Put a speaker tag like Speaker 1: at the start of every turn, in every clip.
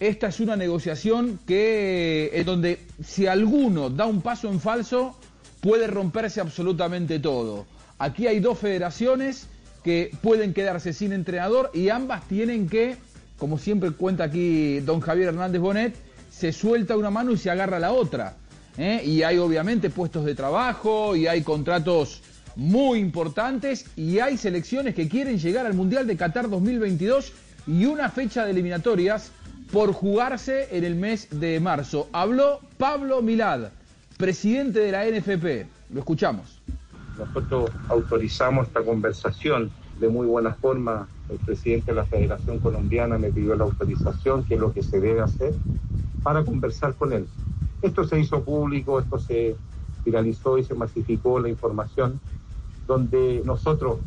Speaker 1: esta es una negociación que en donde si alguno da un paso en falso puede romperse absolutamente todo. Aquí hay dos federaciones que pueden quedarse sin entrenador y ambas tienen que, como siempre cuenta aquí don Javier Hernández Bonet, se suelta una mano y se agarra la otra. ¿eh? Y hay obviamente puestos de trabajo y hay contratos muy importantes y hay selecciones que quieren llegar al Mundial de Qatar 2022 y una fecha de eliminatorias por jugarse en el mes de marzo. Habló Pablo Milad, presidente de la NFP. Lo escuchamos.
Speaker 2: Nosotros autorizamos esta conversación de muy buena forma. El presidente de la Federación Colombiana me pidió la autorización, que es lo que se debe hacer, para conversar con él. Esto se hizo público, esto se viralizó y se masificó la información, donde nosotros,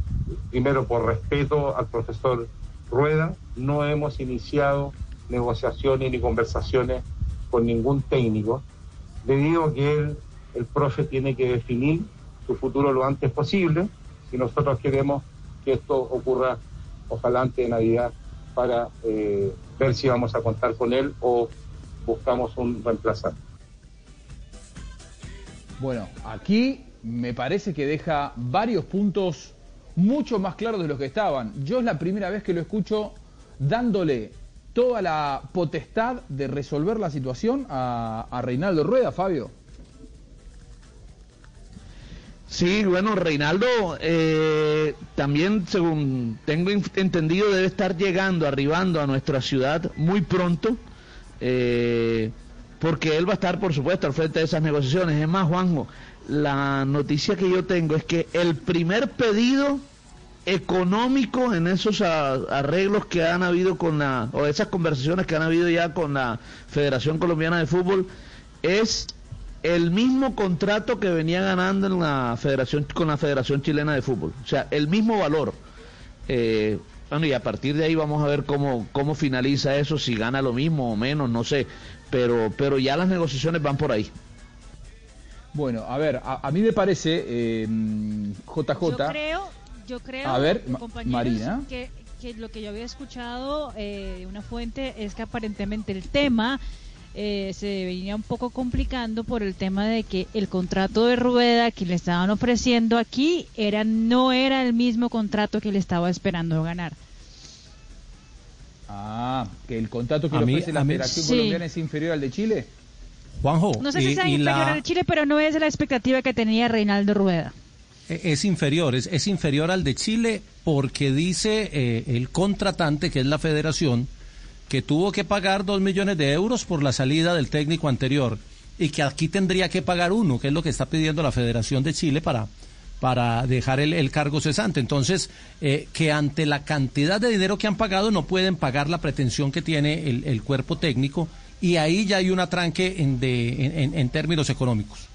Speaker 2: primero por respeto al profesor Rueda, no hemos iniciado negociaciones ni conversaciones con ningún técnico, debido a que él, el profe tiene que definir su futuro lo antes posible si nosotros queremos que esto ocurra ojalá antes de Navidad para eh, ver si vamos a contar con él o buscamos un reemplazante.
Speaker 1: Bueno, aquí me parece que deja varios puntos mucho más claros de los que estaban. Yo es la primera vez que lo escucho dándole toda la potestad de resolver la situación a, Reinaldo Rueda, Fabio.
Speaker 3: Sí, bueno, Reinaldo eh, también, según tengo entendido, debe estar llegando, arribando a nuestra ciudad muy pronto, eh, porque él va a estar, por supuesto, al frente de esas negociaciones. Es más, Juanjo, la noticia que yo tengo es que el primer pedido económico en esos arreglos que han habido con la, o esas conversaciones que han habido ya con la Federación Colombiana de Fútbol, es el mismo contrato que venía ganando en la federación con la Federación Chilena de Fútbol, o sea, el mismo valor. Eh, bueno, y a partir de ahí vamos a ver cómo, cómo finaliza eso, si gana lo mismo o menos, no sé, pero, pero ya las negociaciones van por ahí.
Speaker 1: Bueno, a ver, a, mí me parece, eh, JJ...
Speaker 4: Yo creo, yo creo,
Speaker 1: a ver, Marina.
Speaker 4: Que, que, lo que yo había escuchado eh, de una fuente es que aparentemente el tema eh, se venía un poco complicando por el tema de que el contrato de Rueda que le estaban ofreciendo aquí era no era el mismo contrato que le estaba esperando ganar.
Speaker 1: Ah, que el contrato que le ofrece la Federación Colombiana es inferior al de Chile.
Speaker 5: Juanjo,
Speaker 4: no sé si sea inferior al de Chile, pero no es la expectativa que tenía Reinaldo Rueda.
Speaker 5: E, es inferior, es, inferior al de Chile porque dice eh, el contratante, que es la federación, que tuvo que pagar dos millones de euros por la salida del técnico anterior y que aquí tendría que pagar uno, que es lo que está pidiendo la Federación de Chile para, para dejar el, cargo cesante. Entonces, eh, que ante la cantidad de dinero que han pagado no pueden pagar la pretensión que tiene el, cuerpo técnico y ahí ya hay un atranque en, de, en, términos económicos.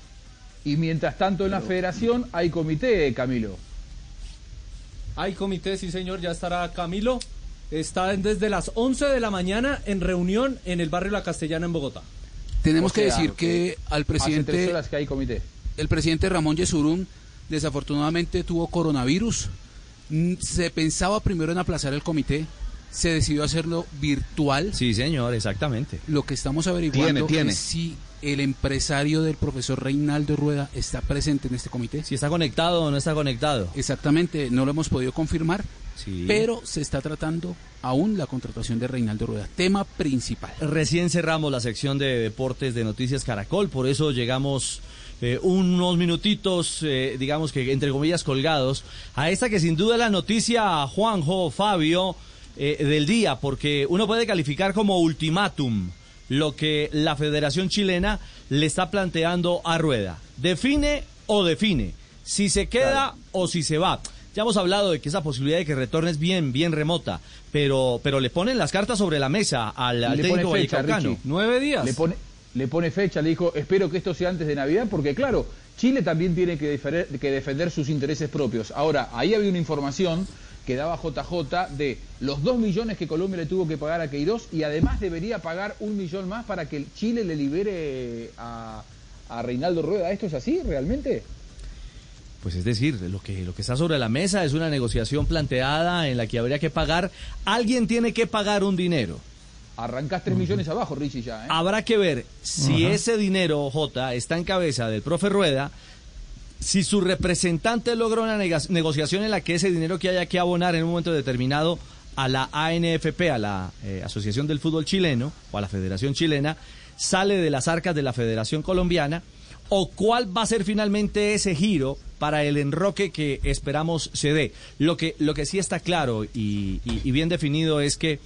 Speaker 1: Y mientras tanto en la federación hay comité, Camilo.
Speaker 6: Hay comité, sí señor, ya estará Camilo está desde las 11 de la mañana en reunión en el barrio La Castellana en Bogotá.
Speaker 7: Tenemos que decir que al presidente
Speaker 1: que hay comité.
Speaker 7: el presidente Ramón Yesurún desafortunadamente tuvo coronavirus. Mm, se pensaba primero en aplazar el comité, se decidió hacerlo virtual.
Speaker 6: Sí, señor, exactamente.
Speaker 7: Lo que estamos averiguando es si el empresario del profesor Reinaldo Rueda está presente en este comité.
Speaker 6: Si está conectado o no está conectado.
Speaker 7: Exactamente, no lo hemos podido confirmar, pero se está tratando aún la contratación de Reinaldo Rueda, tema principal.
Speaker 6: Recién cerramos la sección de deportes de Noticias Caracol, por eso llegamos eh, unos minutitos, eh, digamos que entre comillas colgados, a esta que sin duda es la noticia, Juanjo, Fabio, eh, del día, porque uno puede calificar como ultimátum lo que la Federación Chilena le está planteando a Rueda. Define o define, si se queda o si se va. Ya hemos hablado de que esa posibilidad de que retorne es bien, bien remota, pero, pero le ponen las cartas sobre la mesa al, al técnico fecha,
Speaker 1: Nueve días. Le pone, le pone fecha, le dijo, espero que esto sea antes de Navidad, porque claro, Chile también tiene que que defender sus intereses propios. Ahora, ahí había una información que daba JJ de los dos millones que Colombia le tuvo que pagar a Queiroz y además debería pagar un millón más para que Chile le libere a, a Reinaldo Rueda. ¿Esto es así realmente?
Speaker 6: Pues es decir, lo que, lo que está sobre la mesa es una negociación planteada en la que habría que pagar, alguien tiene que pagar un dinero.
Speaker 1: Arrancás 3 millones abajo, Richie, ya. ¿eh?
Speaker 6: Habrá que ver si ese dinero, J, está en cabeza del profe Rueda, si su representante logra una negociación en la que ese dinero que haya que abonar en un momento determinado a la ANFP, a la eh, Asociación del Fútbol Chileno, o a la Federación Chilena, sale de las arcas de la Federación Colombiana, o cuál va a ser finalmente ese giro para el enroque que esperamos se dé. Lo que, lo que sí está claro y bien definido es que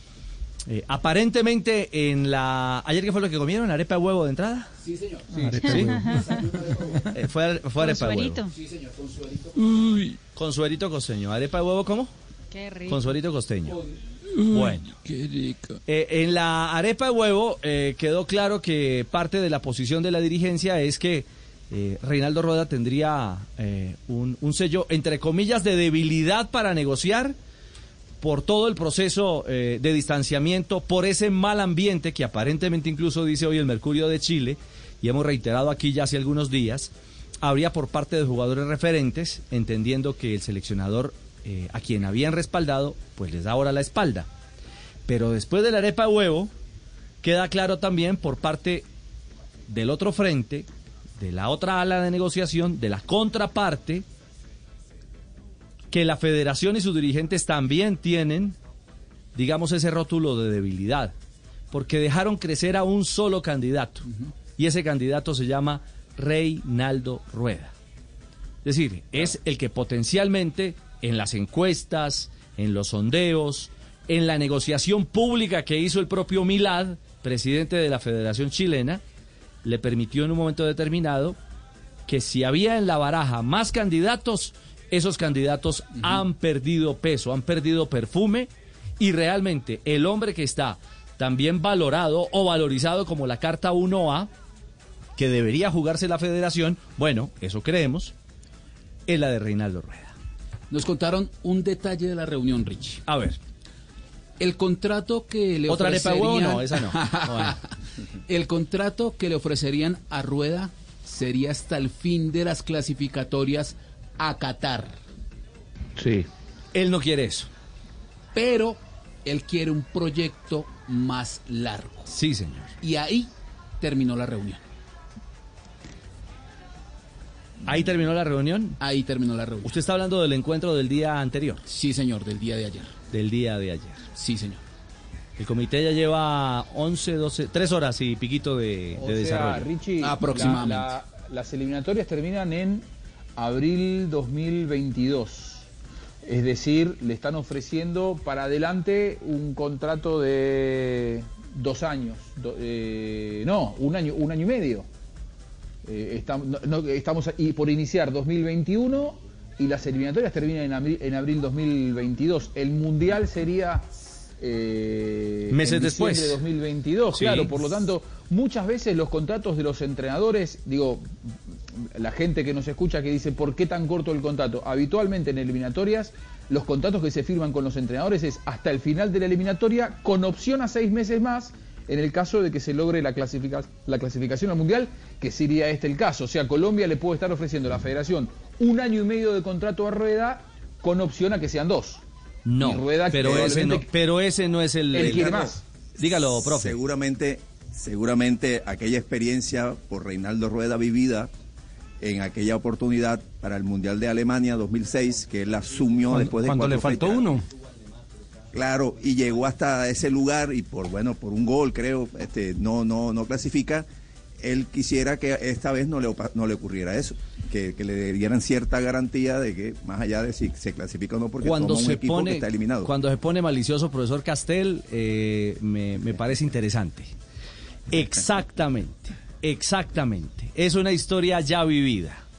Speaker 6: eh, aparentemente en la... ¿Ayer qué fue lo que comieron? ¿Arepa de huevo de entrada?
Speaker 7: Sí, señor.
Speaker 5: Arepa
Speaker 6: ¿Sí?
Speaker 5: huevo.
Speaker 6: Eh, fue, fue arepa de huevo.
Speaker 7: Sí, señor, con suelito.
Speaker 6: Con suerito costeño. ¿Arepa de huevo cómo?
Speaker 4: Qué rico.
Speaker 6: Con suerito costeño. Bueno.
Speaker 7: Qué rico.
Speaker 6: Eh, en la arepa de huevo eh, quedó claro que parte de la posición de la dirigencia es que eh, Reinaldo Rueda tendría eh, un, un sello, entre comillas, de debilidad para negociar por todo el proceso eh, de distanciamiento, por ese mal ambiente que aparentemente incluso dice hoy el Mercurio de Chile, y hemos reiterado aquí ya hace algunos días, habría por parte de jugadores referentes, entendiendo que el seleccionador eh, a quien habían respaldado, pues les da ahora la espalda. Pero después de la arepa de huevo, queda claro también por parte del otro frente, de la otra ala de negociación, de la contraparte, que la federación y sus dirigentes también tienen, digamos, ese rótulo de debilidad, porque dejaron crecer a un solo candidato, y ese candidato se llama Reinaldo Rueda. Es decir, es el que potencialmente en las encuestas, en los sondeos, en la negociación pública que hizo el propio Milad, presidente de la Federación Chilena, le permitió en un momento determinado que si había en la baraja más candidatos, esos candidatos han perdido peso, han perdido perfume y realmente el hombre que está también valorado o valorizado como la carta 1A, que debería jugarse la federación, bueno, eso creemos, es la de Reinaldo Rueda.
Speaker 7: Nos contaron un detalle de la reunión, Rich.
Speaker 6: A ver,
Speaker 7: El contrato que le
Speaker 6: ¿Otra arepa de
Speaker 7: ofrecerían...
Speaker 6: huevo? No, esa no. Bueno.
Speaker 7: El contrato que le ofrecerían a Rueda sería hasta el fin de las clasificatorias a Qatar.
Speaker 3: Sí.
Speaker 6: él no quiere eso.
Speaker 7: Pero él quiere un proyecto más largo.
Speaker 6: Sí, señor.
Speaker 7: Y ahí terminó la reunión.
Speaker 6: Ahí terminó la reunión.
Speaker 7: Ahí terminó la reunión.
Speaker 6: Usted está hablando del encuentro del día anterior,
Speaker 7: Sí, señor, del día de ayer.
Speaker 6: del día de ayer.
Speaker 7: Sí, señor.
Speaker 6: El comité ya lleva 11, 12, 3 horas y piquito de,
Speaker 1: O
Speaker 6: de
Speaker 1: sea,
Speaker 6: desarrollo.
Speaker 1: Richie,
Speaker 7: Aproximadamente.
Speaker 1: la- la- las eliminatorias terminan en abril 2022. Es decir, le están ofreciendo para adelante un contrato de dos años. Do- eh, no, un año, un año y medio. Eh, estam- no- no, estamos y por iniciar 2021 y las eliminatorias terminan en abril, en abril 2022. El mundial sería eh,
Speaker 6: Meses
Speaker 1: en
Speaker 6: después.
Speaker 1: de 2022.
Speaker 6: Sí.
Speaker 1: Claro, por lo tanto, muchas veces los contratos de los entrenadores, digo, la gente que nos escucha que dice, ¿por qué tan corto el contrato? Habitualmente en eliminatorias, los contratos que se firman con los entrenadores es hasta el final de la eliminatoria, con opción a seis meses más, en el caso de que se logre la, clasifica- la clasificación al Mundial, que sería este el caso. O sea, Colombia le puede estar ofreciendo a la federación un año y medio de contrato a Rueda, con opción a que sean dos.
Speaker 6: No,
Speaker 1: Rueda
Speaker 6: pero ese no,
Speaker 1: probablemente-
Speaker 6: pero ese no es el... El-
Speaker 1: más.
Speaker 6: Dígalo, profe.
Speaker 8: Seguramente, seguramente aquella experiencia por Reinaldo Rueda vivida en aquella oportunidad para el Mundial de Alemania 2006, que él asumió después de
Speaker 5: cuando le faltó
Speaker 8: fechas.
Speaker 5: uno.
Speaker 8: Claro, y llegó hasta ese lugar y por bueno, por un gol creo, este no no no clasifica. Él quisiera que esta vez no le no le ocurriera eso, que, que le dieran cierta garantía de que más allá de si se clasifica o no porque
Speaker 6: cuando
Speaker 8: toma un
Speaker 6: se
Speaker 8: equipo que
Speaker 6: pone
Speaker 8: está eliminado.
Speaker 6: cuando se pone malicioso profesor Castel eh, me, me parece interesante exactamente exactamente. Es una historia ya vivida